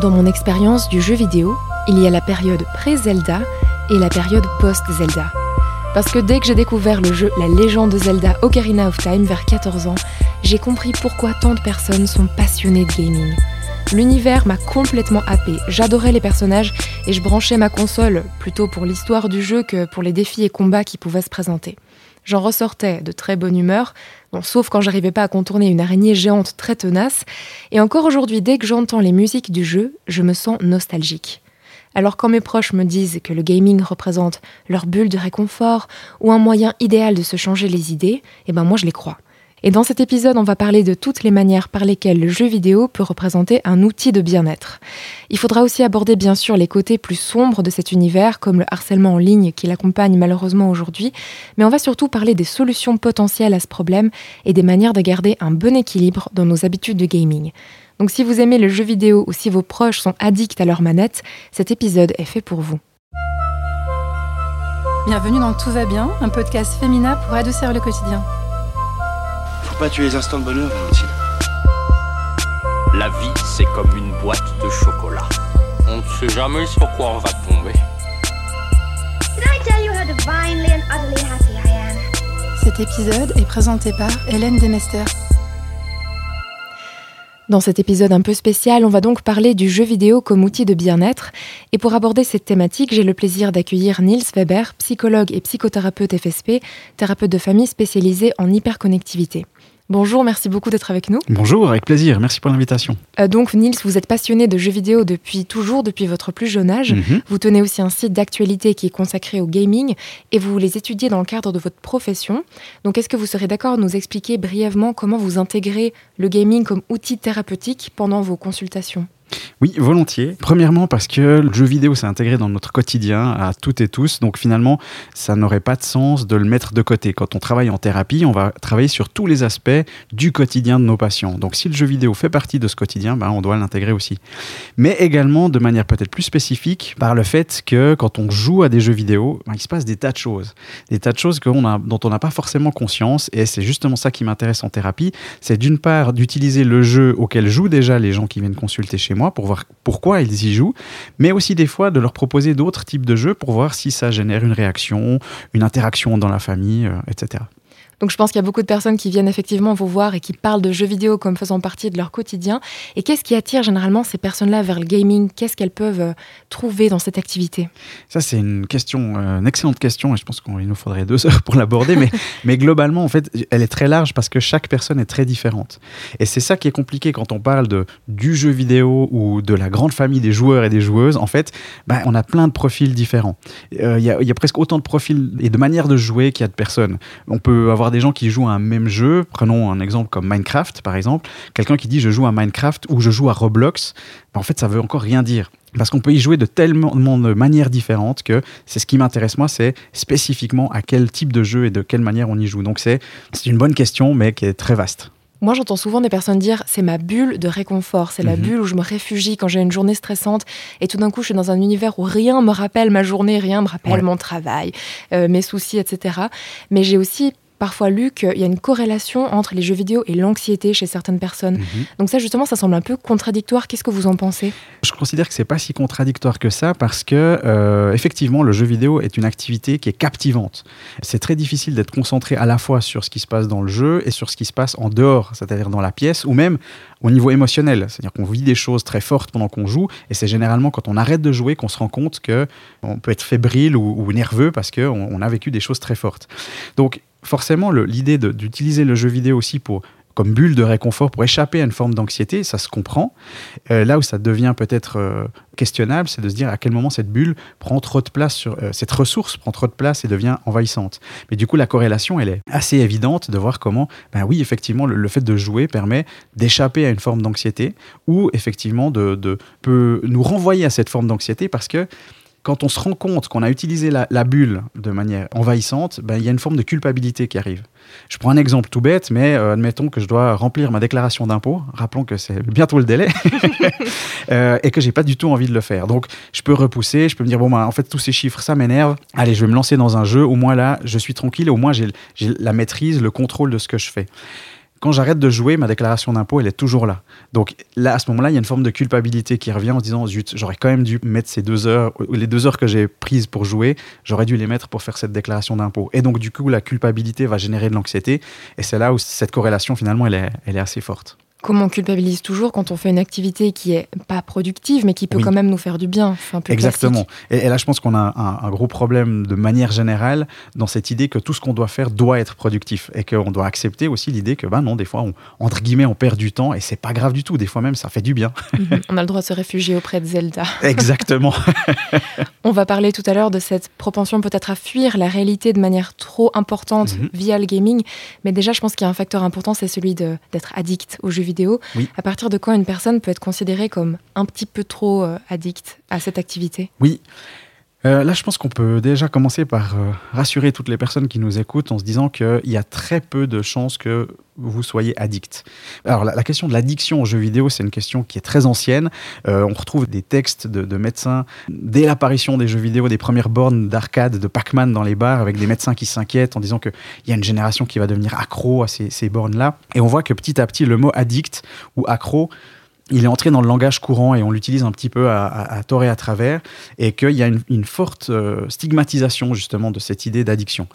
Dans mon expérience du jeu vidéo, il y a la période pré-Zelda et la période post-Zelda. Parce que dès que j'ai découvert le jeu La légende de Zelda Ocarina of Time vers 14 ans, j'ai compris pourquoi tant de personnes sont passionnées de gaming. L'univers m'a complètement happé, j'adorais les personnages et je branchais ma console plutôt pour l'histoire du jeu que pour les défis et combats qui pouvaient se présenter. J'en ressortais de très bonne humeur, sauf quand j'arrivais pas à contourner une araignée géante très tenace, et encore aujourd'hui dès que j'entends les musiques du jeu, je me sens nostalgique. Alors quand mes proches me disent que le gaming représente leur bulle de réconfort ou un moyen idéal de se changer les idées, eh ben moi je les crois. Et dans cet épisode, on va parler de toutes les manières par lesquelles le jeu vidéo peut représenter un outil de bien-être. Il faudra aussi aborder bien sûr les côtés plus sombres de cet univers, comme le harcèlement en ligne qui l'accompagne malheureusement aujourd'hui, mais on va surtout parler des solutions potentielles à ce problème et des manières de garder un bon équilibre dans nos habitudes de gaming. Donc si vous aimez le jeu vidéo ou si vos proches sont addicts à leur manette, cet épisode est fait pour vous. Bienvenue dans Tout va bien, un podcast féminin pour adoucir le quotidien pas tuer les instants de bonheur, Valentine. La vie, c'est comme une boîte de chocolat. On ne sait jamais sur quoi on va tomber. Cet épisode est présenté par Hélène Demester. Dans cet épisode un peu spécial, on va donc parler du jeu vidéo comme outil de bien-être. Et pour aborder cette thématique, j'ai le plaisir d'accueillir Niels Weber, psychologue et psychothérapeute FSP, thérapeute de famille spécialisé en hyperconnectivité. Bonjour, merci beaucoup d'être avec nous. Bonjour, avec plaisir, merci pour l'invitation. Euh, donc Nils, vous êtes passionné de jeux vidéo depuis toujours, depuis votre plus jeune âge. Mhm. Vous tenez aussi un site d'actualité qui est consacré au gaming et vous les étudiez dans le cadre de votre profession. Donc est-ce que vous serez d'accord de nous expliquer brièvement comment vous intégrez le gaming comme outil thérapeutique pendant vos consultations? Oui, volontiers. Premièrement parce que le jeu vidéo s'est intégré dans notre quotidien à toutes et tous, donc finalement, ça n'aurait pas de sens de le mettre de côté. Quand on travaille en thérapie, on va travailler sur tous les aspects du quotidien de nos patients. Donc si le jeu vidéo fait partie de ce quotidien, ben, on doit l'intégrer aussi. Mais également de manière peut-être plus spécifique par le fait que quand on joue à des jeux vidéo, ben, il se passe des tas de choses. Des tas de choses dont on n'a pas forcément conscience, et c'est justement ça qui m'intéresse en thérapie. C'est d'une part d'utiliser le jeu auquel jouent déjà les gens qui viennent consulter chez pour voir pourquoi ils y jouent, mais aussi des fois de leur proposer d'autres types de jeux pour voir si ça génère une réaction, une interaction dans la famille, euh, etc. Donc je pense qu'il y a beaucoup de personnes qui viennent effectivement vous voir et qui parlent de jeux vidéo comme faisant partie de leur quotidien. Et qu'est-ce qui attire généralement ces personnes-là vers le gaming? Qu'est-ce qu'elles peuvent euh, trouver dans cette activité? Ça, c'est une question, euh, une excellente question, et je pense qu'il nous faudrait deux heures pour l'aborder. mais, mais globalement, en fait, elle est très large parce que chaque personne est très différente. Et c'est ça qui est compliqué quand on parle de, du jeu vidéo ou de la grande famille des joueurs et des joueuses. En fait, ben, on a plein de profils différents. Euh, il y, y, a presque autant de profils et de manières de jouer qu'il y a de personnes. On peut avoir des gens qui jouent à un même jeu. Prenons un exemple comme Minecraft, par exemple. Quelqu'un qui dit je joue à Minecraft ou je joue à Roblox, ben, en fait, ça veut encore rien dire. Parce qu'on peut y jouer de tellement de manières différentes que c'est ce qui m'intéresse moi, c'est spécifiquement à quel type de jeu et de quelle manière on y joue. Donc c'est une bonne question, mais qui est très vaste. Moi, j'entends souvent des personnes dire c'est ma bulle de réconfort, c'est la mhm. bulle où je me réfugie quand j'ai une journée stressante et tout d'un coup je suis dans un univers où rien me rappelle ma journée, rien me rappelle mon travail, euh, mes soucis, etc. Mais j'ai aussi parfois lu qu'il y a une corrélation entre les jeux vidéo et l'anxiété chez certaines personnes. Mhm. Donc ça, justement, ça semble un peu contradictoire. Qu'est-ce que vous en pensez? Je considère que c'est pas si contradictoire que ça parce que, euh, effectivement, le jeu vidéo est une activité qui est captivante. C'est très difficile d'être concentré à la fois sur ce qui se passe dans le jeu et sur ce qui se passe en dehors, c'est-à-dire dans la pièce ou même au niveau émotionnel. C'est-à-dire qu'on vit des choses très fortes pendant qu'on joue et c'est généralement quand on arrête de jouer qu'on se rend compte que on peut être fébrile ou, nerveux parce qu'on on a vécu des choses très fortes. Donc forcément, l'idée d'utiliser le jeu vidéo aussi pour comme bulle de réconfort pour échapper à une forme d'anxiété, ça se comprend. Euh, là où ça devient peut-être euh, questionnable, c'est de se dire à quel moment cette bulle prend trop de place sur euh, cette ressource prend trop de place et devient envahissante. Mais du coup, la corrélation, elle est assez évidente de voir comment, ben oui, effectivement, le, fait de jouer permet d'échapper à une forme d'anxiété ou effectivement de, de, peut nous renvoyer à cette forme d'anxiété parce que quand on se rend compte qu'on a utilisé la, bulle de manière envahissante, ben, il y a une forme de culpabilité qui arrive. Je prends un exemple tout bête, mais euh, admettons que je dois remplir ma déclaration d'impôt, rappelons que c'est bientôt le délai, euh, et que j'ai pas du tout envie de le faire. Donc, je peux repousser, je peux me dire, bon, ben, en fait, tous ces chiffres, ça m'énerve. Allez, je vais me lancer dans un jeu, au moins là, je suis tranquille, au moins j'ai la maîtrise, le contrôle de ce que je fais. Quand j'arrête de jouer, ma déclaration d'impôt, elle est toujours là. Donc là, à ce moment-là, il y a une forme de culpabilité qui revient en se disant, zut, j'aurais quand même dû mettre ces deux heures, les deux heures que j'ai prises pour jouer, j'aurais dû les mettre pour faire cette déclaration d'impôt. Et donc, du coup, la culpabilité va générer de l'anxiété. Et c'est là où cette corrélation, finalement, elle est, elle est assez forte. Comme on culpabilise toujours quand on fait une activité qui est pas productive, mais qui peut Oui. quand même nous faire du bien. C'est un peu Exactement. Et, et là, je pense qu'on a un, un gros problème de manière générale dans cette idée que tout ce qu'on doit faire doit être productif et qu'on doit accepter aussi l'idée que, ben non, des fois, on, entre guillemets, on perd du temps et c'est pas grave du tout. Des fois même, ça fait du bien. Mhm. on a le droit de se réfugier auprès de Zelda. Exactement. On va parler tout à l'heure de cette propension peut-être à fuir la réalité de manière trop importante Mhm. via le gaming. Mais déjà, je pense qu'il y a un facteur important, c'est celui d'être addict aux jeux vidéo. Oui. À partir de quand une personne peut être considérée comme un petit peu trop euh, addict à cette activité? Oui. Euh, là, je pense qu'on peut déjà commencer par euh, rassurer toutes les personnes qui nous écoutent en se disant qu'il y a très peu de chances que vous soyez addict. Alors, la, question de l'addiction aux jeux vidéo, c'est une question qui est très ancienne. Euh, on retrouve des textes de, de médecins dès l'apparition des jeux vidéo, des premières bornes d'arcade de Pac-Man dans les bars, avec des médecins qui s'inquiètent en disant qu'il y a une génération qui va devenir accro à ces bornes-là. Et on voit que petit à petit, le mot addict ou accro il est entré dans le langage courant et on l'utilise un petit peu à, à- à et à travers, et qu'il y a une, forte euh, stigmatisation justement de cette idée d'addiction.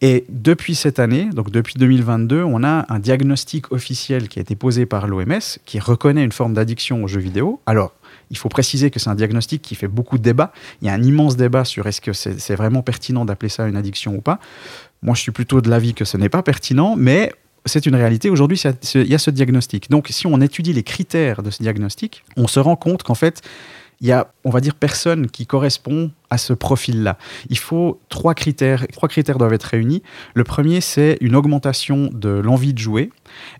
Et depuis cette année, donc depuis 2022, on a un diagnostic officiel qui a été posé par l'OMS qui reconnaît une forme d'addiction aux jeux vidéo. Alors, il faut préciser que c'est un diagnostic qui fait beaucoup de débats. Il y a un immense débat sur est-ce que c'est c'est vraiment pertinent d'appeler ça une addiction ou pas. Moi, je suis plutôt de l'avis que ce n'est pas pertinent, mais c'est une réalité. Aujourd'hui, il y a ce diagnostic. Donc, si on étudie les critères de ce diagnostic, on se rend compte qu'en fait, il y a, on va dire, personne qui correspond à ce profil-là. Il faut trois critères. Trois critères doivent être réunis. Le premier, c'est une augmentation de l'envie de jouer.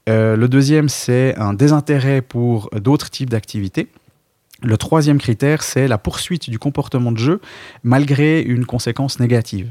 Euh, le deuxième, c'est un désintérêt pour d'autres types d'activités. Le troisième critère, c'est la poursuite du comportement de jeu malgré une conséquence négative.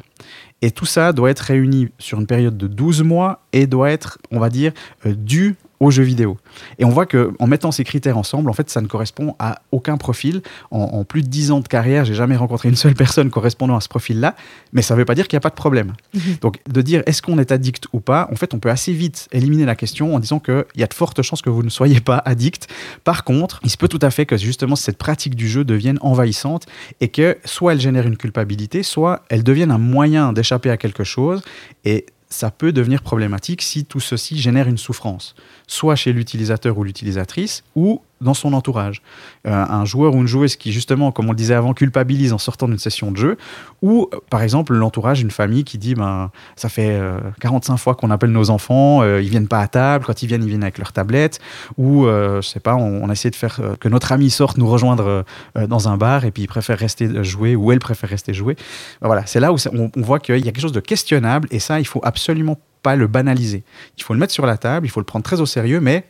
Et tout ça doit être réuni sur une période de 12 mois et doit être, on va dire, euh, dû aux jeux vidéo. Et on voit que en mettant ces critères ensemble, en fait, ça ne correspond à aucun profil. En, en plus de 10 ans de carrière, j'ai jamais rencontré une seule personne correspondant à ce profil-là, mais ça ne veut pas dire qu'il n'y a pas de problème. Donc, de dire est-ce qu'on est addict ou pas, en fait, on peut assez vite éliminer la question en disant qu'il y a de fortes chances que vous ne soyez pas addict. Par contre, il se peut tout à fait que justement cette pratique du jeu devienne envahissante et que soit elle génère une culpabilité, soit elle devienne un moyen d'échapper à quelque chose et ça peut devenir problématique si tout ceci génère une souffrance, soit chez l'utilisateur ou l'utilisatrice, ou dans son entourage. Euh, un joueur ou une joueuse qui, justement, comme on le disait avant, culpabilise en sortant d'une session de jeu, ou euh, par exemple l'entourage, une famille qui dit ben, ça fait euh, 45 fois qu'on appelle nos enfants, euh, ils viennent pas à table, quand ils viennent, ils viennent avec leur tablette, ou euh, je sais pas, on, on essaie de faire que notre ami sorte nous rejoindre dans un bar et puis il préfère rester jouer, ou elle préfère rester jouer. Ben voilà, c'est là où on, on voit qu'il y a quelque chose de questionnable et ça, il faut absolument pas le banaliser. Il faut le mettre sur la table, il faut le prendre très au sérieux, mais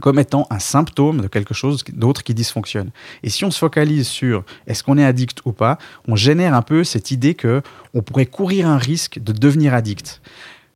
comme étant un symptôme de quelque chose d'autre qui dysfonctionne. Et si on se focalise sur est-ce qu'on est addict ou pas, on génère un peu cette idée que on pourrait courir un risque de devenir addict.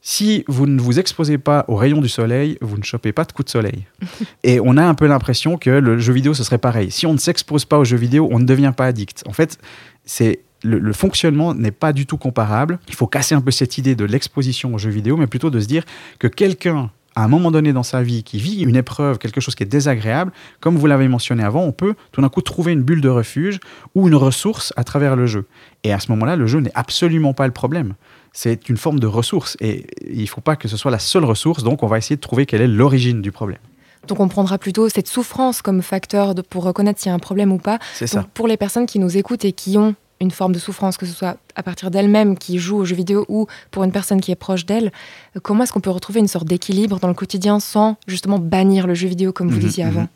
Si vous ne vous exposez pas aux rayons du soleil, vous ne chopez pas de coups de soleil. Et on a un peu l'impression que le jeu vidéo, ce serait pareil. Si on ne s'expose pas aux jeux vidéo, on ne devient pas addict. En fait, c'est le, le fonctionnement n'est pas du tout comparable. Il faut casser un peu cette idée de l'exposition aux jeux vidéo, mais plutôt de se dire que quelqu'un à un moment donné dans sa vie qui vit une épreuve, quelque chose qui est désagréable, comme vous l'avez mentionné avant, on peut tout d'un coup trouver une bulle de refuge ou une ressource à travers le jeu. Et à ce moment-là, le jeu n'est absolument pas le problème. C'est une forme de ressource et il ne faut pas que ce soit la seule ressource, donc on va essayer de trouver quelle est l'origine du problème. Donc on prendra plutôt cette souffrance comme facteur de- pour reconnaître s'il y a un problème ou pas. C'est ça. Pour les personnes qui nous écoutent et qui ont une forme de souffrance, que ce soit à partir d'elles-mêmes qui jouent aux jeux vidéo ou pour une personne qui est proche d'elles, euh, comment est-ce qu'on peut retrouver une sorte d'équilibre dans le quotidien sans justement bannir le jeu vidéo comme vous Mhm, disiez avant? mhm.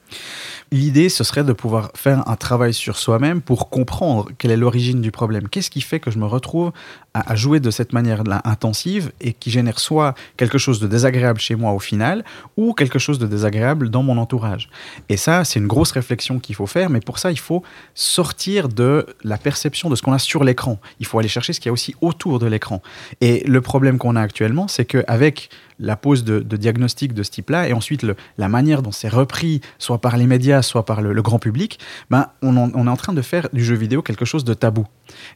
L'idée, ce serait de pouvoir faire un travail sur soi-même pour comprendre quelle est l'origine du problème. Qu'est-ce qui fait que je me retrouve à, à jouer de cette manière-là intensive et qui génère soit quelque chose de désagréable chez moi au final ou quelque chose de désagréable dans mon entourage? Et ça, c'est une grosse réflexion qu'il faut faire, mais pour ça, il faut sortir de la perception de ce qu'on a sur l'écran. Il faut aller chercher ce qu'il y a aussi autour de l'écran. Et le problème qu'on a actuellement, c'est qu'avec la pose de, diagnostic de ce type-là, et ensuite la manière dont c'est repris, soit par les médias, soit par le, grand public, ben, on, est en train de faire du jeu vidéo quelque chose de tabou.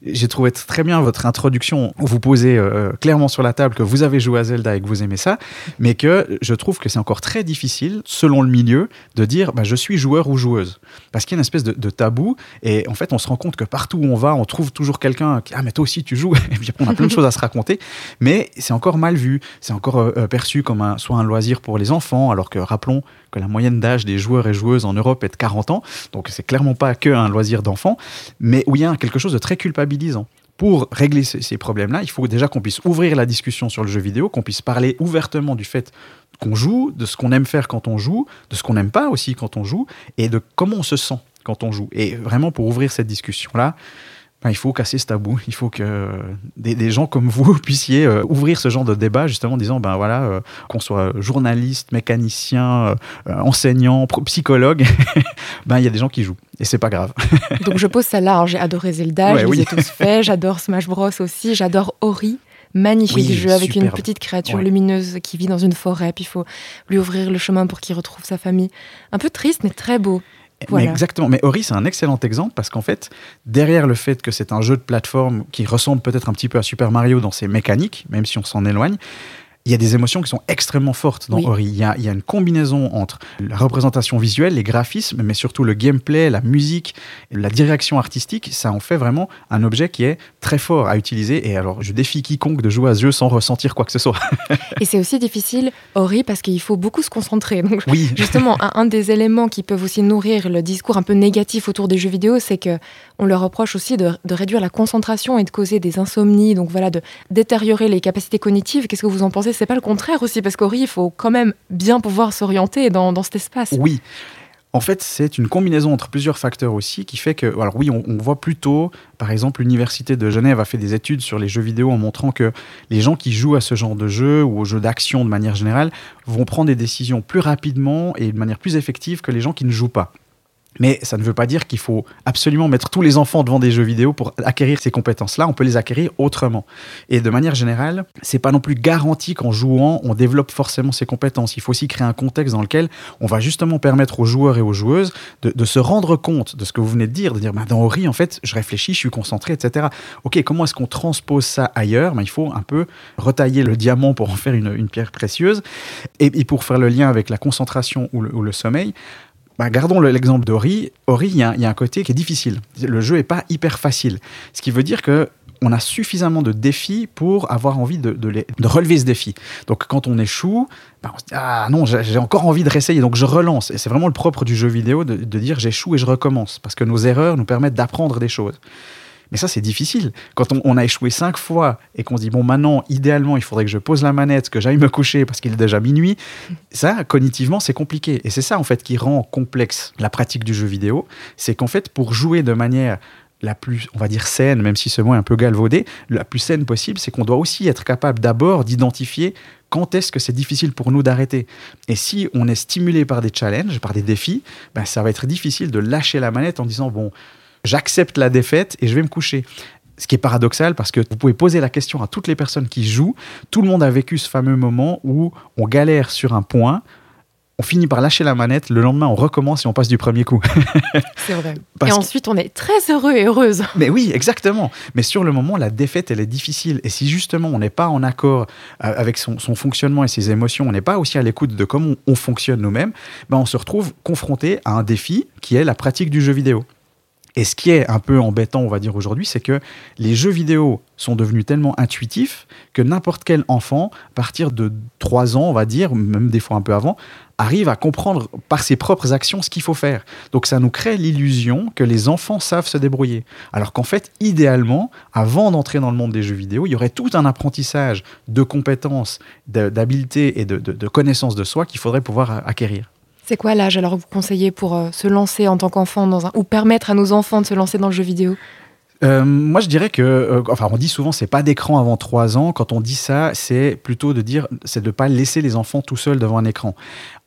J'ai trouvé très bien votre introduction où vous posez euh, clairement sur la table que vous avez joué à Zelda et que vous aimez ça, mais que je trouve que c'est encore très difficile, selon le milieu, de dire bah, je suis joueur ou joueuse. Parce qu'il y a une espèce de, de, tabou et en fait on se rend compte que partout où on va, on trouve toujours quelqu'un qui Ah, mais toi aussi tu joues, et puis on a plein de choses à se raconter, mais c'est encore mal vu, c'est encore euh, perçu comme un, soit un loisir pour les enfants, alors que rappelons que la moyenne d'âge des joueurs et joueuses en Europe est de 40 ans, donc c'est clairement pas que un loisir d'enfant, mais où il y a quelque chose de très culpabilisant pour régler ces, problèmes-là, il faut déjà qu'on puisse ouvrir la discussion sur le jeu vidéo, qu'on puisse parler ouvertement du fait qu'on joue, de ce qu'on aime faire quand on joue, de ce qu'on n'aime pas aussi quand on joue, et de comment on se sent quand on joue. Et vraiment, pour ouvrir cette discussion-là, il faut casser ce tabou. Il faut que des, gens comme vous puissiez euh, ouvrir ce genre de débat, justement, en disant, ben voilà, euh, qu'on soit journaliste, mécanicien, euh, enseignant, psychologue, ben il y a des gens qui jouent. Et c'est pas grave. Donc je pose ça là. J'ai adoré Zelda, je les ai tous faits. J'adore Smash Bros aussi. J'adore Ori magnifique jeu avec une petite créature lumineuse qui vit dans une forêt. Puis il faut lui ouvrir le chemin pour qu'il retrouve sa famille. Un peu triste, mais très beau exactement. Mais Ori, c'est un excellent exemple parce qu'en fait, derrière le fait que c'est un jeu de plateforme qui ressemble peut-être un petit peu à Super Mario dans ses mécaniques, même si on s'en éloigne, il y a des émotions qui sont extrêmement fortes dans Ori. Il y, a, une combinaison entre la représentation visuelle, les graphismes, mais surtout le gameplay, la musique, la direction artistique. Ça en fait vraiment un objet qui est très fort à utiliser. Et alors, je défie quiconque de jouer à ce jeu sans ressentir quoi que ce soit. et c'est aussi difficile, Ori, parce qu'il faut beaucoup se concentrer. Donc, oui. justement, un, des éléments qui peuvent aussi nourrir le discours un peu négatif autour des jeux vidéo, c'est que on leur reproche aussi de, réduire la concentration et de causer des insomnies, donc voilà, de détériorer les capacités cognitives. Qu'est-ce que vous en pensez? C'est pas le contraire aussi, parce qu'Ori, il faut quand même bien pouvoir s'orienter dans, dans cet espace. Oui. En fait, c'est une combinaison entre plusieurs facteurs aussi qui fait que, alors oui, on, voit plutôt, par exemple, l'université de Genève a fait des études sur les jeux vidéo en montrant que les gens qui jouent à ce genre de jeu ou aux jeux d'action de manière générale vont prendre des décisions plus rapidement et de manière plus effective que les gens qui ne jouent pas. Mais ça ne veut pas dire qu'il faut absolument mettre tous les enfants devant des jeux vidéo pour acquérir ces compétences-là. On peut les acquérir autrement. Et de manière générale, c'est pas non plus garanti qu'en jouant, on développe forcément ces compétences. Il faut aussi créer un contexte dans lequel on va justement permettre aux joueurs et aux joueuses de, se rendre compte de ce que vous venez de dire, de dire, bah, dans Ori, en fait, je réfléchis, je suis concentré, etc. Ok, comment est-ce qu'on transpose ça ailleurs? Bah, Il faut un peu retailler le diamant pour en faire une, pierre précieuse. Et, pour faire le lien avec la concentration ou le sommeil, bah, gardons l'exemple d'Ori. Ori, il y, a un côté qui est difficile. Le jeu n'est pas hyper facile. Ce qui veut dire que on a suffisamment de défis pour avoir envie de, relever ce défi. Donc quand on échoue, bah, on se dit Ah non, j'ai encore envie de réessayer, donc je relance. Et c'est vraiment le propre du jeu vidéo de dire j'échoue et je recommence. Parce que nos erreurs nous permettent d'apprendre des choses. Mais ça, c'est difficile. Quand on, a échoué cinq fois et qu'on se dit, bon, maintenant, idéalement, il faudrait que je pose la manette, que j'aille me coucher parce qu'il est déjà minuit, ça, cognitivement, c'est compliqué. Et c'est ça, en fait, qui rend complexe la pratique du jeu vidéo. C'est qu'en fait, pour jouer de manière la plus, on va dire, saine, même si ce mot est un peu galvaudé, la plus saine possible, c'est qu'on doit aussi être capable d'abord d'identifier quand est-ce que c'est difficile pour nous d'arrêter. Et si on est stimulé par des challenges, par des défis, ben ça va être difficile de lâcher la manette en disant, bon, j'accepte la défaite et je vais me coucher. Ce qui est paradoxal parce que vous pouvez poser la question à toutes les personnes qui jouent. Tout le monde a vécu ce fameux moment où on galère sur un point, on finit par lâcher la manette, le lendemain on recommence et on passe du premier coup. C'est vrai. et ensuite on est très heureux et heureuse. Mais oui, exactement. Mais sur le moment, la défaite, elle est difficile. Et si justement on n'est pas en accord euh, avec son, fonctionnement et ses émotions, on n'est pas aussi à l'écoute de comment on, fonctionne nous-mêmes, ben on se retrouve confronté à un défi qui est la pratique du jeu vidéo. Et ce qui est un peu embêtant, on va dire aujourd'hui, c'est que les jeux vidéo sont devenus tellement intuitifs que n'importe quel enfant, à partir de 3 ans, on va dire, même des fois un peu avant, arrive à comprendre par ses propres actions ce qu'il faut faire. Donc ça nous crée l'illusion que les enfants savent se débrouiller. Alors qu'en fait, idéalement, avant d'entrer dans le monde des jeux vidéo, il y aurait tout un apprentissage de compétences, d'habiletés et de, de connaissances de soi qu'il faudrait pouvoir acquérir. C'est quoi l'âge alors que vous conseillez pour euh, se lancer en tant qu'enfant dans un ou permettre à nos enfants de se lancer dans le jeu vidéo? Euh, moi, je dirais que, euh, enfin, on dit souvent, c'est pas d'écran avant 3 ans. Quand on dit ça, c'est plutôt de dire, c'est de pas laisser les enfants tout seuls devant un écran.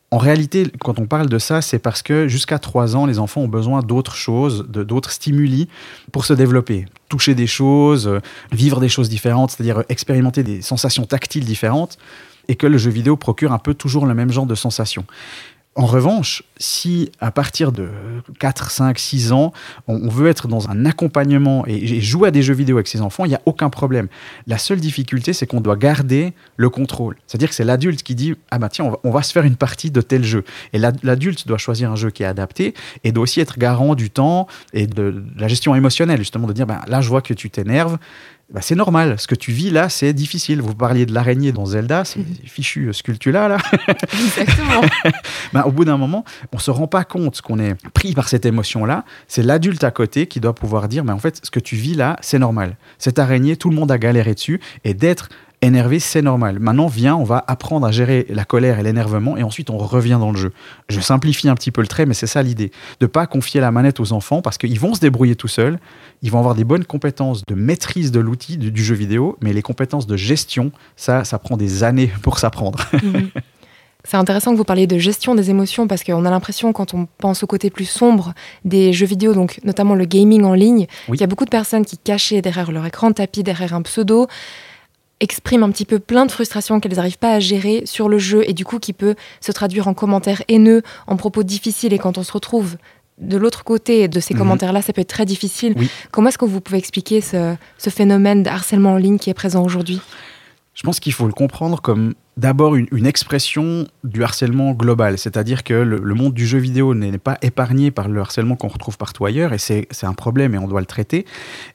En réalité, quand on parle de ça, c'est parce que jusqu'à 3 ans, les enfants ont besoin d'autres choses, de d'autres stimuli pour se développer. Toucher des choses, vivre des choses différentes, c'est-à-dire expérimenter des sensations tactiles différentes, et que le jeu vidéo procure un peu toujours le même genre de sensations En revanche, si à partir de 4, 5, 6 ans, on, veut être dans un accompagnement et, jouer à des jeux vidéo avec ses enfants, il n'y a aucun problème. La seule difficulté, c'est qu'on doit garder le contrôle. C'est-à-dire que c'est l'adulte qui dit Ah bah tiens, on va, se faire une partie de tel jeu. Et l'adulte doit choisir un jeu qui est adapté et doit aussi être garant du temps et de, la gestion émotionnelle, justement, de dire bah, Là, je vois que tu t'énerves bah, c'est normal. Ce que tu vis là, c'est difficile. Vous parliez de l'araignée dans Zelda, c'est mhm. fichu sculptula là. Exactement. bah, au bout d'un moment, on se rend pas compte qu'on est pris par cette émotion-là. C'est l'adulte à côté qui doit pouvoir dire, mais en fait, ce que tu vis là, c'est normal. Cette araignée, tout le monde a galéré dessus, et d'être énervé, c'est normal. Maintenant, viens, on va apprendre à gérer la colère et l'énervement et ensuite on revient dans le jeu. Je simplifie un petit peu le trait, mais c'est ça l'idée. De pas confier la manette aux enfants parce qu'ils vont se débrouiller tout seuls, ils vont avoir des bonnes compétences de maîtrise de l'outil du, jeu vidéo, mais les compétences de gestion, ça, ça prend des années pour s'apprendre. Mhm. C'est intéressant que vous parliez de gestion des émotions parce qu'on a l'impression, quand on pense au côté plus sombre des jeux vidéo, donc notamment le gaming en ligne, qu'il y a beaucoup de personnes qui cachées derrière leur écran de tapis, derrière un pseudo, expriment un petit peu plein de frustrations qu'elles n'arrivent pas à gérer sur le jeu et du coup qui peut se traduire en commentaires haineux, en propos difficiles et quand on se retrouve de l'autre côté de ces mhm. commentaires-là, ça peut être très difficile. Comment est-ce que vous pouvez expliquer ce, phénomène de harcèlement en ligne qui est présent aujourd'hui? Je pense qu'il faut le comprendre comme d'abord une, expression du harcèlement global, c'est-à-dire que le, le, monde du jeu vidéo n'est pas épargné par le harcèlement qu'on retrouve partout ailleurs, et c'est un problème et on doit le traiter,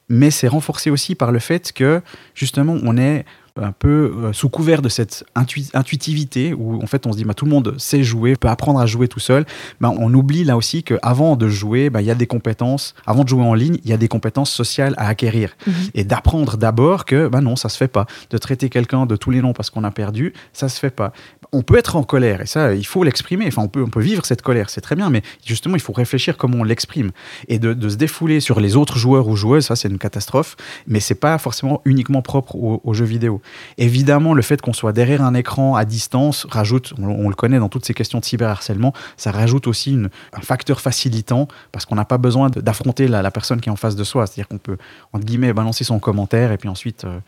mais c'est renforcé aussi par le fait que justement on est un peu euh, sous couvert de cette intuitivité où en fait on se dit bah, tout le monde sait jouer, peut apprendre à jouer tout seul, bah, on oublie là aussi qu'avant de jouer, bah, il y a des compétences, avant de jouer en ligne, il y a des compétences sociales à acquérir. Mhm. Et d'apprendre d'abord que bah, non, ça se fait pas. De traiter quelqu'un de tous les noms parce qu'on a perdu, ça se fait pas. On peut être en colère et ça, il faut l'exprimer. Enfin, on peut, on peut vivre cette colère, c'est très bien, mais justement, il faut réfléchir comment on l'exprime. Et de, se défouler sur les autres joueurs ou joueuses, ça c'est une catastrophe, mais c'est pas forcément uniquement propre aux jeux vidéo. Évidemment, le fait qu'on soit derrière un écran à distance rajoute, on, le connaît dans toutes ces questions de cyberharcèlement, ça rajoute aussi un facteur facilitant parce qu'on n'a pas besoin d'affronter la, personne qui est en face de soi. C'est-à-dire qu'on peut, entre guillemets, balancer son commentaire et puis ensuite euh,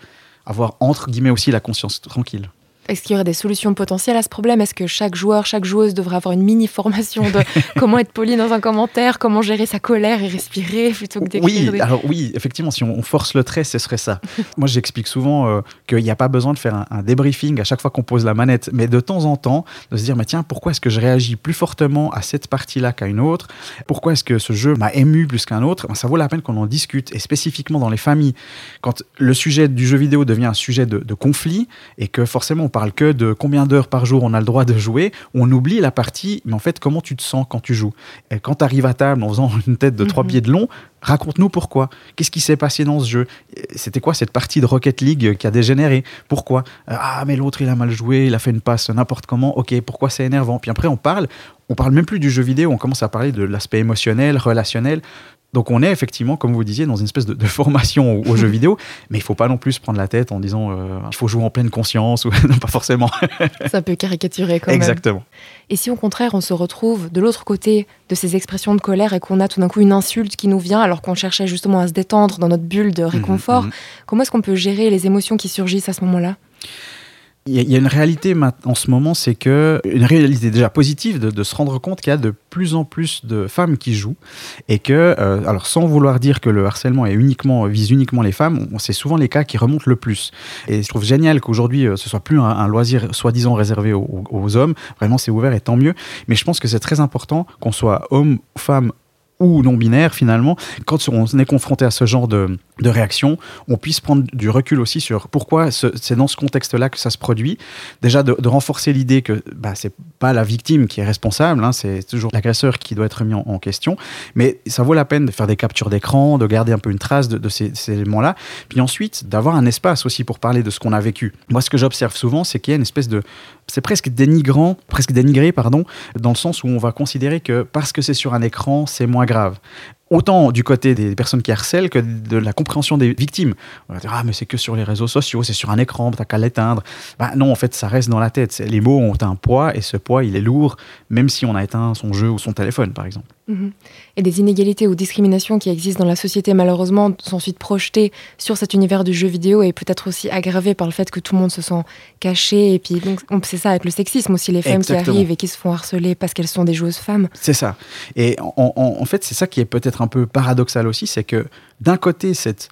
avoir, entre guillemets, aussi la conscience tranquille. Est-ce qu'il y aurait des solutions potentielles à ce problème? Est-ce que chaque joueur, chaque joueuse devrait avoir une mini formation de comment être poli dans un commentaire, comment gérer sa colère et respirer plutôt que d'écrire Oui, alors oui, effectivement, si on force le trait, ce serait ça. Moi, j'explique souvent euh, qu'il n'y a pas besoin de faire un, débriefing à chaque fois qu'on pose la manette, mais de temps en temps, de se dire, mais tiens, pourquoi est-ce que je réagis plus fortement à cette partie-là qu'à une autre? Pourquoi est-ce que ce jeu m'a ému plus qu'un autre? Ben, Ça vaut la peine qu'on en discute, et spécifiquement dans les familles, quand le sujet du jeu vidéo devient un sujet de, de conflit, et que forcément on parle que de combien d'heures par jour on a le droit de jouer, on oublie la partie, mais en fait, comment tu te sens quand tu joues. Et quand tu arrives à table en faisant une tête de trois mhm. pieds de long, raconte-nous pourquoi. Qu'est-ce qui s'est passé dans ce jeu? C'était quoi cette partie de Rocket League qui a dégénéré? Pourquoi? Ah, mais l'autre, il a mal joué, il a fait une passe n'importe comment. Ok, pourquoi c'est énervant? Puis après, on parle, on parle même plus du jeu vidéo, on commence à parler de l'aspect émotionnel, relationnel. Donc on est effectivement, comme vous disiez, dans une espèce de, formation aux, jeux vidéo, mais il faut pas non plus se prendre la tête en disant euh, il faut jouer en pleine conscience ou non pas forcément. Ça peut caricaturer quand même. Exactement. Et si au contraire on se retrouve de l'autre côté de ces expressions de colère et qu'on a tout d'un coup une insulte qui nous vient alors qu'on cherchait justement à se détendre dans notre bulle de réconfort, mhm, mhm. comment est-ce qu'on peut gérer les émotions qui surgissent à ce moment-là? Il y, a une réalité en ce moment, c'est que une réalité déjà positive de, se rendre compte qu'il y a de plus en plus de femmes qui jouent et que, euh, alors sans vouloir dire que le harcèlement est uniquement vise uniquement les femmes, c'est souvent les cas qui remontent le plus. Et je trouve génial qu'aujourd'hui euh, ce soit plus un, loisir soi-disant réservé aux, hommes. Vraiment, c'est ouvert et tant mieux. Mais je pense que c'est très important qu'on soit homme, femme ou non binaire finalement, quand on est confronté à ce genre de, de réaction, on puisse prendre du recul aussi sur pourquoi c'est dans ce contexte-là que ça se produit. Déjà de, renforcer l'idée que bah, c'est pas la victime qui est responsable, hein, c'est toujours l'agresseur qui doit être mis en, question, mais ça vaut la peine de faire des captures d'écran, de garder un peu une trace de, ces, éléments-là, puis ensuite d'avoir un espace aussi pour parler de ce qu'on a vécu. Moi, ce que j'observe souvent, c'est qu'il y a une espèce de, c'est presque dénigrant, presque dénigré, pardon, dans le sens où on va considérer que parce que c'est sur un écran, c'est moins grave. Autant du côté des personnes qui harcèlent que de la compréhension des victimes. On va dire, ah, mais c'est que sur les réseaux sociaux, c'est sur un écran, t'as qu'à l'éteindre. Bah, non, en fait, ça reste dans la tête. Les mots ont un poids et ce poids, il est lourd, même si on a éteint son jeu ou son téléphone, par exemple. Mhm. Et des inégalités ou discriminations qui existent dans la société, malheureusement, sont ensuite projetées sur cet univers du jeu vidéo et peut-être aussi aggravées par le fait que tout le monde se sent caché. Et puis, donc, c'est ça avec le sexisme aussi, les femmes qui arrivent et qui se font harceler parce qu'elles sont des joueuses femmes. C'est ça. Et en, en fait, c'est ça qui est peut-être un peu paradoxal aussi, c'est que d'un côté, cette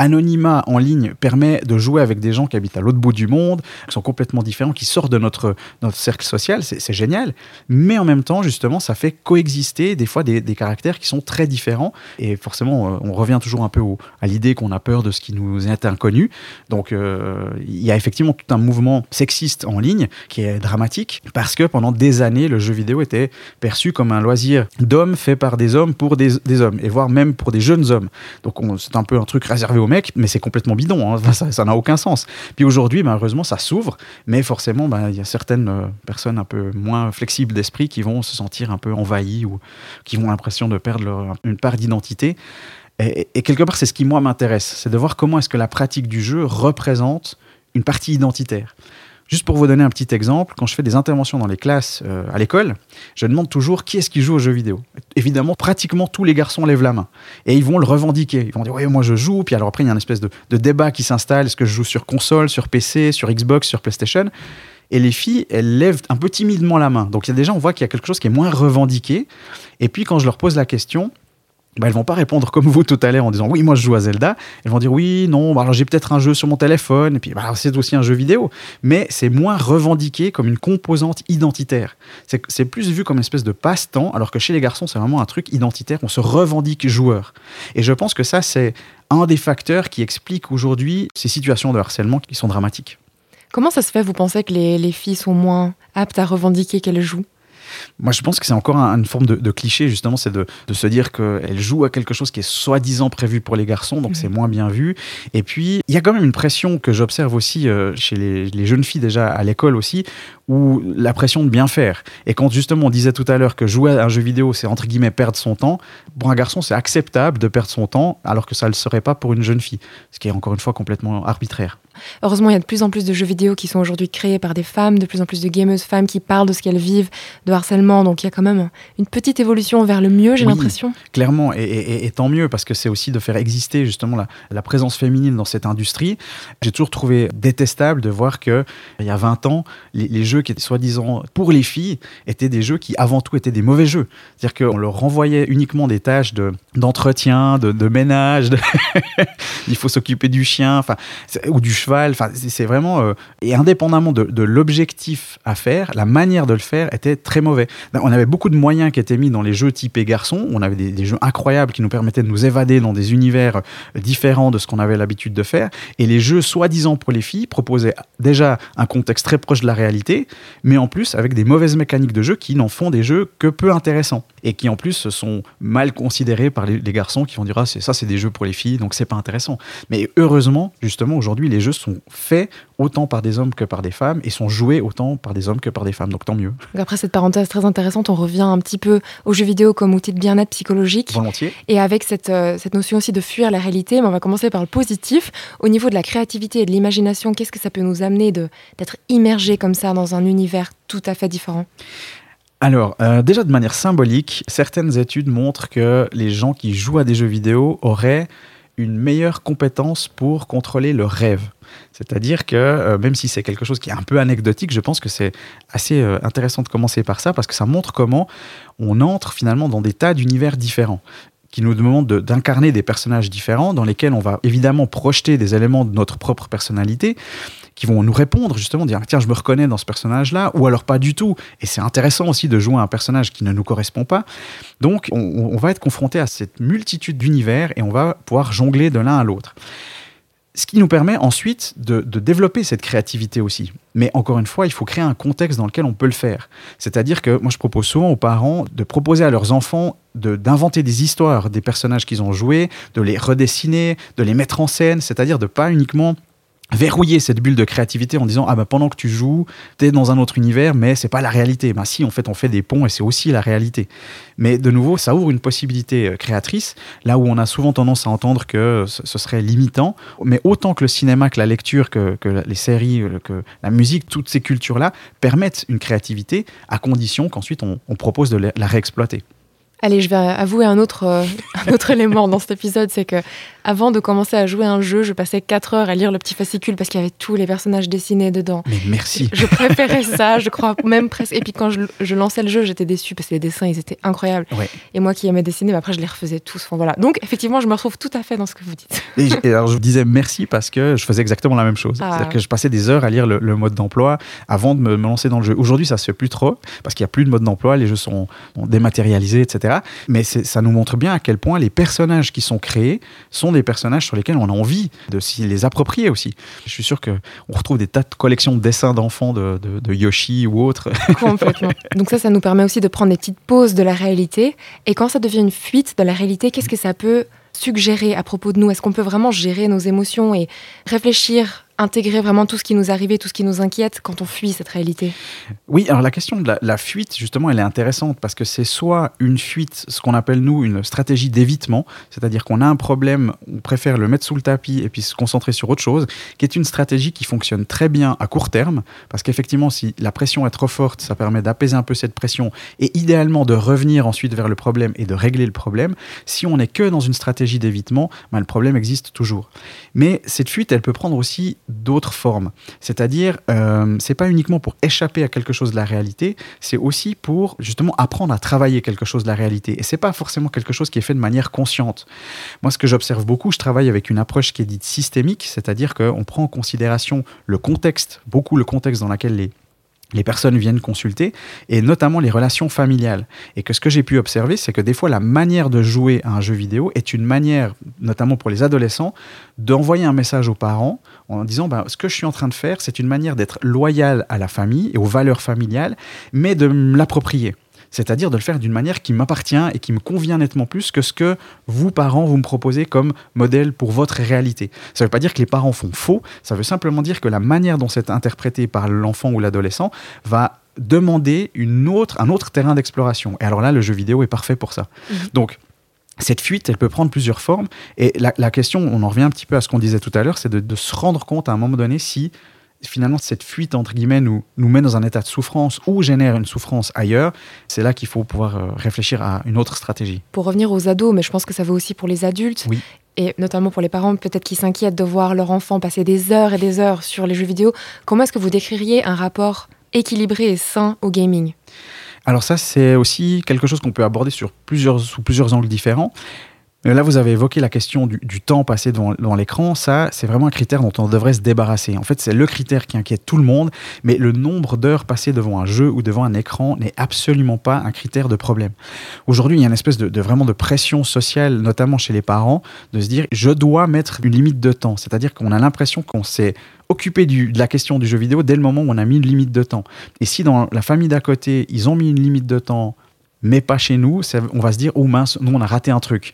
anonymat en ligne permet de jouer avec des gens qui habitent à l'autre bout du monde, qui sont complètement différents, qui sortent de notre, cercle social, c'est génial. Mais en même temps, justement, ça fait coexister des fois des, caractères qui sont très différents. Et forcément, euh, on revient toujours un peu à l'idée qu'on a peur de ce qui nous est inconnu. Donc, euh, il y a effectivement tout un mouvement sexiste en ligne qui est dramatique parce que pendant des années, le jeu vidéo était perçu comme un loisir d'hommes fait par des hommes pour des hommes, et voire même pour des jeunes hommes. Donc, c'est un peu un truc réservé aux mais c'est complètement bidon, hein. ça n'a aucun sens. Puis aujourd'hui, malheureusement, ça s'ouvre, mais forcément, ben, il y a certaines euh, personnes un peu moins flexibles d'esprit qui vont se sentir un peu envahies ou qui vont l'impression de perdre une part d'identité. Et, et, quelque part, c'est ce qui, moi, m'intéresse, c'est de voir comment est-ce que la pratique du jeu représente une partie identitaire. Juste pour vous donner un petit exemple, quand je fais des interventions dans les classes euh, à l'école, je demande toujours qui est-ce qui joue aux jeux vidéo. Évidemment, pratiquement tous les garçons lèvent la main. Et ils vont le revendiquer. Ils vont dire, oui, moi je joue. Puis alors après, il y a une espèce de, débat qui s'installe. Est-ce que je joue sur console, sur PC, sur Xbox, sur PlayStation? Et les filles, elles lèvent un peu timidement la main. Donc il y a déjà, on voit qu'il y a quelque chose qui est moins revendiqué. Et puis quand je leur pose la question, bah, elles vont pas répondre comme vous tout à l'heure en disant oui moi je joue à Zelda. Elles vont dire oui non bah, alors j'ai peut-être un jeu sur mon téléphone. Et puis bah, c'est aussi un jeu vidéo. Mais c'est moins revendiqué comme une composante identitaire. C'est plus vu comme une espèce de passe-temps alors que chez les garçons c'est vraiment un truc identitaire. On se revendique joueur. Et je pense que ça c'est un des facteurs qui explique aujourd'hui ces situations de harcèlement qui sont dramatiques. Comment ça se fait vous pensez que les, les filles sont moins aptes à revendiquer qu'elles jouent? Moi, je pense que c'est encore une forme de, cliché, justement, c'est de, se dire qu'elle joue à quelque chose qui est soi-disant prévu pour les garçons, donc c'est moins bien vu. Et puis, il y a quand même une pression que j'observe aussi euh, chez les, jeunes filles, déjà à l'école aussi, où la pression de bien faire. Et quand justement on disait tout à l'heure que jouer à un jeu vidéo, c'est entre guillemets perdre son temps, pour un garçon, c'est acceptable de perdre son temps, alors que ça ne le serait pas pour une jeune fille, ce qui est encore une fois complètement arbitraire. Heureusement, il y a de plus en plus de jeux vidéo qui sont aujourd'hui créés par des femmes, de plus en plus de gameuses femmes qui parlent de ce qu'elles vivent, de harcèlement. Donc il y a quand même une petite évolution vers le mieux, j'ai l'impression. Clairement, et, tant mieux, parce que c'est aussi de faire exister justement la, présence féminine dans cette industrie. J'ai toujours trouvé détestable de voir qu'il y a 20 ans, les, jeux qui étaient soi-disant pour les filles étaient des jeux qui avant tout étaient des mauvais jeux. C'est-à-dire qu'on leur renvoyait uniquement des tâches d'entretien, de, de, ménage, il faut s'occuper du chien, ou du cheval. C'est vraiment euh, et indépendamment de, l'objectif à faire, la manière de le faire était très mauvais. On avait beaucoup de moyens qui étaient mis dans les jeux typés garçons. On avait des, jeux incroyables qui nous permettaient de nous évader dans des univers euh, différents de ce qu'on avait l'habitude de faire. Et les jeux soi-disant pour les filles proposaient déjà un contexte très proche de la réalité, mais en plus avec des mauvaises mécaniques de jeu qui n'en font des jeux que peu intéressants et qui en plus sont mal considérés par les, garçons qui vont dire ah, ça c'est des jeux pour les filles donc c'est pas intéressant. Mais heureusement justement aujourd'hui les jeux sont faits autant par des hommes que par des femmes et sont joués autant par des hommes que par des femmes, donc tant mieux. après cette parenthèse très intéressante, on revient un petit peu aux jeux vidéo comme outil de bien-être psychologique. Volontiers. Et avec cette, euh, cette notion aussi de fuir la réalité, mais on va commencer par le positif. Au niveau de la créativité et de l'imagination, qu'est-ce que ça peut nous amener d'être immergé comme ça dans un univers tout à fait différent? Alors, euh, déjà de manière symbolique, certaines études montrent que les gens qui jouent à des jeux vidéo auraient une meilleure compétence pour contrôler leurs rêves. C'est-à-dire que euh, même si c'est quelque chose qui est un peu anecdotique, je pense que c'est assez euh, intéressant de commencer par ça parce que ça montre comment on entre finalement dans des tas d'univers différents qui nous demandent d'incarner des personnages différents dans lesquels on va évidemment projeter des éléments de notre propre personnalité qui vont nous répondre justement, dire tiens je me reconnais dans ce personnage-là ou alors pas du tout. Et c'est intéressant aussi de jouer un personnage qui ne nous correspond pas. Donc on, on va être confronté à cette multitude d'univers et on va pouvoir jongler de l'un à l'autre. Ce qui nous permet ensuite de, développer cette créativité aussi. Mais encore une fois, il faut créer un contexte dans lequel on peut le faire. C'est-à-dire que moi, je propose souvent aux parents de proposer à leurs enfants d'inventer des histoires des personnages qu'ils ont joués, de les redessiner, de les mettre en scène, c'est-à-dire de pas uniquement verrouiller cette bulle de créativité en disant ah bah pendant que tu joues t'es dans un autre univers mais c'est pas la réalité. Bah si en fait on fait des ponts et c'est aussi la réalité. Mais de nouveau ça ouvre une possibilité euh, créatrice là où on a souvent tendance à entendre que ce serait limitant. Mais autant que le cinéma que la lecture que, que les séries euh, que la musique toutes ces cultures là permettent une créativité à condition qu'ensuite on propose de la réexploiter Allez, je vais avouer un autre, euh, un autre élément dans cet épisode, c'est que avant de commencer à jouer un jeu, je passais 4 heures à lire le petit fascicule parce qu'il y avait tous les personnages dessinés dedans. Mais merci. Je préférais ça, je crois, même presque. Et puis quand je, lançais le jeu, j'étais déçue parce que les dessins, ils étaient incroyables. Et moi qui aimais dessiner, bah, après, je les refaisais tous. voilà. Donc, effectivement, je me retrouve tout à fait dans ce que vous dites. Et, alors, je vous disais merci parce que je faisais exactement la même chose. Ah. C'est-à-dire que je passais des heures à lire le, mode d'emploi avant de me, lancer dans le jeu. Aujourd'hui, ça se fait plus trop parce qu'il n'y a plus de mode d'emploi, les jeux sont, sont dématérialisés, etc. Mais ça nous montre bien à quel point les personnages qui sont créés sont des personnages sur lesquels on a envie de s'y les approprier aussi. Je suis sûr qu'on retrouve des tas de collections de dessins d'enfants de, Yoshi ou autres. Donc ça, ça nous permet aussi de prendre des petites pauses de la réalité. Et quand ça devient une fuite de la réalité, qu'est-ce que ça peut suggérer à propos de nous? Est-ce qu'on peut vraiment gérer nos émotions et réfléchir intégrer vraiment tout ce qui nous arrive, tout ce qui nous inquiète quand on fuit cette réalité Oui, alors la question de la, fuite, justement, elle est intéressante parce que c'est soit une fuite, ce qu'on appelle nous une stratégie d'évitement, c'est-à-dire qu'on a un problème, on préfère le mettre sous le tapis et puis se concentrer sur autre chose, qui est une stratégie qui fonctionne très bien à court terme, parce qu'effectivement, si la pression est trop forte, ça permet d'apaiser un peu cette pression et idéalement de revenir ensuite vers le problème et de régler le problème. Si on n'est que dans une stratégie d'évitement, ben, le problème existe toujours. Mais cette fuite, elle peut prendre aussi d'autres formes. C'est-à-dire, euh, c'est pas uniquement pour échapper à quelque chose de la réalité, c'est aussi pour justement apprendre à travailler quelque chose de la réalité. Et c'est pas forcément quelque chose qui est fait de manière consciente. Moi, ce que j'observe beaucoup, je travaille avec une approche qui est dite systémique, c'est-à-dire qu'on prend en considération le contexte, beaucoup le contexte dans lequel les les personnes viennent consulter, et notamment les relations familiales. Et que ce que j'ai pu observer, c'est que des fois, la manière de jouer à un jeu vidéo est une manière, notamment pour les adolescents, d'envoyer un message aux parents en disant ben, ce que je suis en train de faire, c'est une manière d'être loyal à la famille et aux valeurs familiales, mais de l'approprier c'est-à-dire de le faire d'une manière qui m'appartient et qui me convient nettement plus que ce que vous, parents, vous me proposez comme modèle pour votre réalité. Ça ne veut pas dire que les parents font faux, ça veut simplement dire que la manière dont c'est interprété par l'enfant ou l'adolescent va demander une autre, un autre terrain d'exploration. Et alors là, le jeu vidéo est parfait pour ça. Mhm. Donc, cette fuite, elle peut prendre plusieurs formes. Et la, question, on en revient un petit peu à ce qu'on disait tout à l'heure, c'est de, de, se rendre compte à un moment donné si finalement cette fuite entre guillemets nous, nous met dans un état de souffrance ou génère une souffrance ailleurs, c'est là qu'il faut pouvoir euh, réfléchir à une autre stratégie. Pour revenir aux ados, mais je pense que ça vaut aussi pour les adultes. Oui. Et notamment pour les parents, peut-être qui s'inquiètent de voir leur enfant passer des heures et des heures sur les jeux vidéo. Comment est-ce que vous décririez un rapport équilibré et sain au gaming? Alors ça, c'est aussi quelque chose qu'on peut aborder sur plusieurs, sous plusieurs angles différents. Là, vous avez évoqué la question du, temps passé devant, l'écran. Ça, c'est vraiment un critère dont on devrait se débarrasser. En fait, c'est le critère qui inquiète tout le monde, mais le nombre d'heures passées devant un jeu ou devant un écran n'est absolument pas un critère de problème. Aujourd'hui, il y a une espèce de, vraiment de pression sociale, notamment chez les parents, de se dire je dois mettre une limite de temps. C'est-à-dire qu'on a l'impression qu'on s'est occupé de la question du jeu vidéo dès le moment où on a mis une limite de temps. Et si dans la famille d'à côté, ils ont mis une limite de temps mais pas chez nous, on va se dire, oh mince, nous on a raté un truc.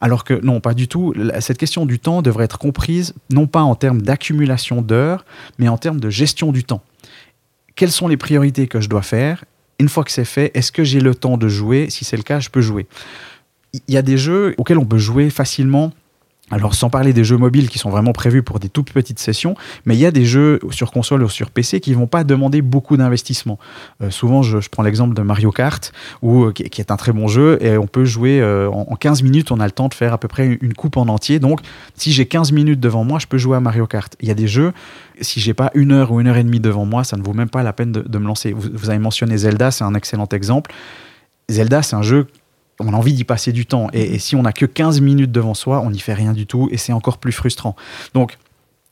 Alors que non, pas du tout. Cette question du temps devrait être comprise non pas en termes d'accumulation d'heures, mais en termes de gestion du temps. Quelles sont les priorités que je dois faire? Une fois que c'est fait, est-ce que j'ai le temps de jouer? Si c'est le cas, je peux jouer. Il y a des jeux auxquels on peut jouer facilement alors sans parler des jeux mobiles qui sont vraiment prévus pour des toutes petites sessions, mais il y a des jeux sur console ou sur PC qui vont pas demander beaucoup d'investissement. Euh, souvent, je, prends l'exemple de Mario Kart, euh, qui, est un très bon jeu, et on peut jouer euh, en, 15 minutes, on a le temps de faire à peu près une, coupe en entier. Donc, si j'ai 15 minutes devant moi, je peux jouer à Mario Kart. Il y a des jeux, si j'ai pas une heure ou une heure et demie devant moi, ça ne vaut même pas la peine de, me lancer. vous avez mentionné Zelda, c'est un excellent exemple. Zelda, c'est un jeu on a envie d'y passer du temps. Et, si on n'a que 15 minutes devant soi, on n'y fait rien du tout et c'est encore plus frustrant. Donc,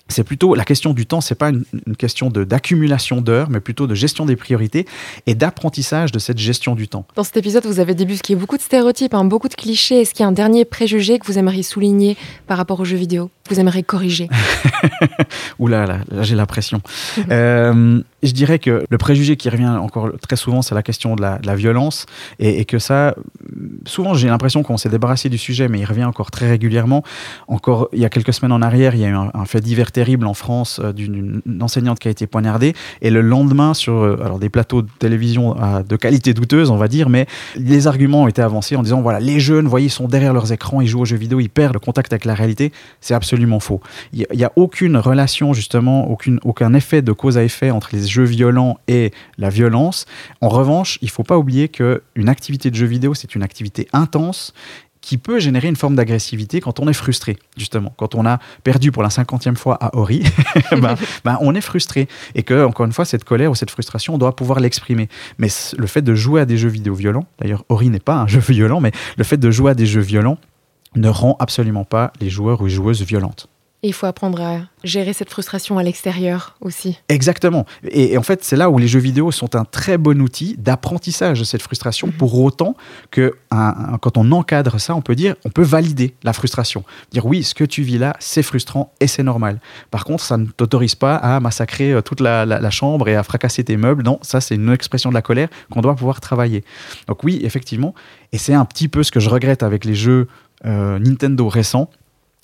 c'est plutôt la question du temps, c'est pas une, question d'accumulation d'heures, mais plutôt de gestion des priorités et d'apprentissage de cette gestion du temps. Dans cet épisode, vous avez débusqué beaucoup de stéréotypes, hein, beaucoup de clichés. Est-ce qu'il y a un dernier préjugé que vous aimeriez souligner par rapport aux jeux vidéo Vous aimeriez corriger? Ouh là, là, là j'ai la pression. euh, je dirais que le préjugé qui revient encore très souvent, c'est la question de la, violence et, que ça, souvent j'ai l'impression qu'on s'est débarrassé du sujet, mais il revient encore très régulièrement. Encore il y a quelques semaines en arrière, il y a eu un, fait divers terrible en France euh, d'une enseignante qui a été poignardée, et le lendemain sur euh, alors des plateaux de télévision de qualité douteuse, on va dire, mais les arguments ont été avancés en disant voilà les jeunes, voyez, ils sont derrière leurs écrans, ils jouent aux jeux vidéo, ils perdent le contact avec la réalité. C'est absolument faux. Il n'y a, aucune relation justement, aucune, aucun effet de cause à effet entre les jeux violents et la violence. En revanche, il faut pas oublier qu'une activité de jeu vidéo, c'est une activité intense qui peut générer une forme d'agressivité quand on est frustré, justement. Quand on a perdu pour la cinquantième fois à Ori, ben, ben, on est frustré. Et que, encore une fois, cette colère ou cette frustration, on doit pouvoir l'exprimer. Mais le fait de jouer à des jeux vidéo violents, d'ailleurs, Ori n'est pas un jeu violent, mais le fait de jouer à des jeux violents ne rend absolument pas les joueurs ou les joueuses violentes il faut apprendre à gérer cette frustration à l'extérieur aussi. Exactement. Et, en fait, c'est là où les jeux vidéo sont un très bon outil d'apprentissage de cette frustration, pour autant que quand on encadre ça, on peut dire, on peut valider la frustration. Dire oui, ce que tu vis là, c'est frustrant et c'est normal. Par contre, ça ne t'autorise pas à massacrer euh, toute la, chambre et à fracasser tes meubles. Non, ça, c'est une expression de la colère qu'on doit pouvoir travailler. Donc oui, effectivement, et c'est un petit peu ce que je regrette avec les jeux euh, Nintendo récents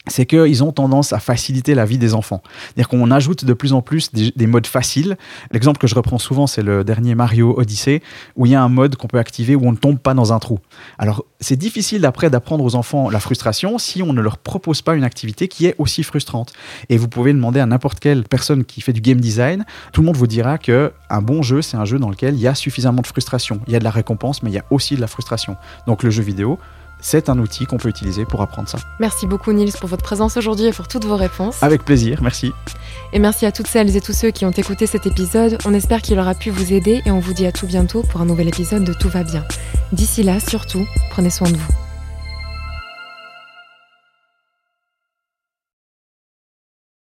c'est qu'ils ont tendance à faciliter la vie des enfants. C'est-à-dire qu'on ajoute de plus en plus des, modes faciles. L'exemple que je reprends souvent, c'est le dernier Mario Odyssey, où il y a un mode qu'on peut activer où on ne tombe pas dans un trou. Alors, c'est difficile après d'apprendre aux enfants la frustration si on ne leur propose pas une activité qui est aussi frustrante. Et vous pouvez demander à n'importe quelle personne qui fait du game design, tout le monde vous dira que un bon jeu, c'est un jeu dans lequel il y a suffisamment de frustration. Il y a de la récompense, mais il y a aussi de la frustration. Donc le jeu vidéo, c'est un outil qu'on peut utiliser pour apprendre ça. Merci beaucoup Nils pour votre présence aujourd'hui et pour toutes vos réponses. Avec plaisir, merci. Et merci à toutes celles et tous ceux qui ont écouté cet épisode. On espère qu'il aura pu vous aider et on vous dit à tout bientôt pour un nouvel épisode de Tout va bien. D'ici là, surtout, prenez soin de vous.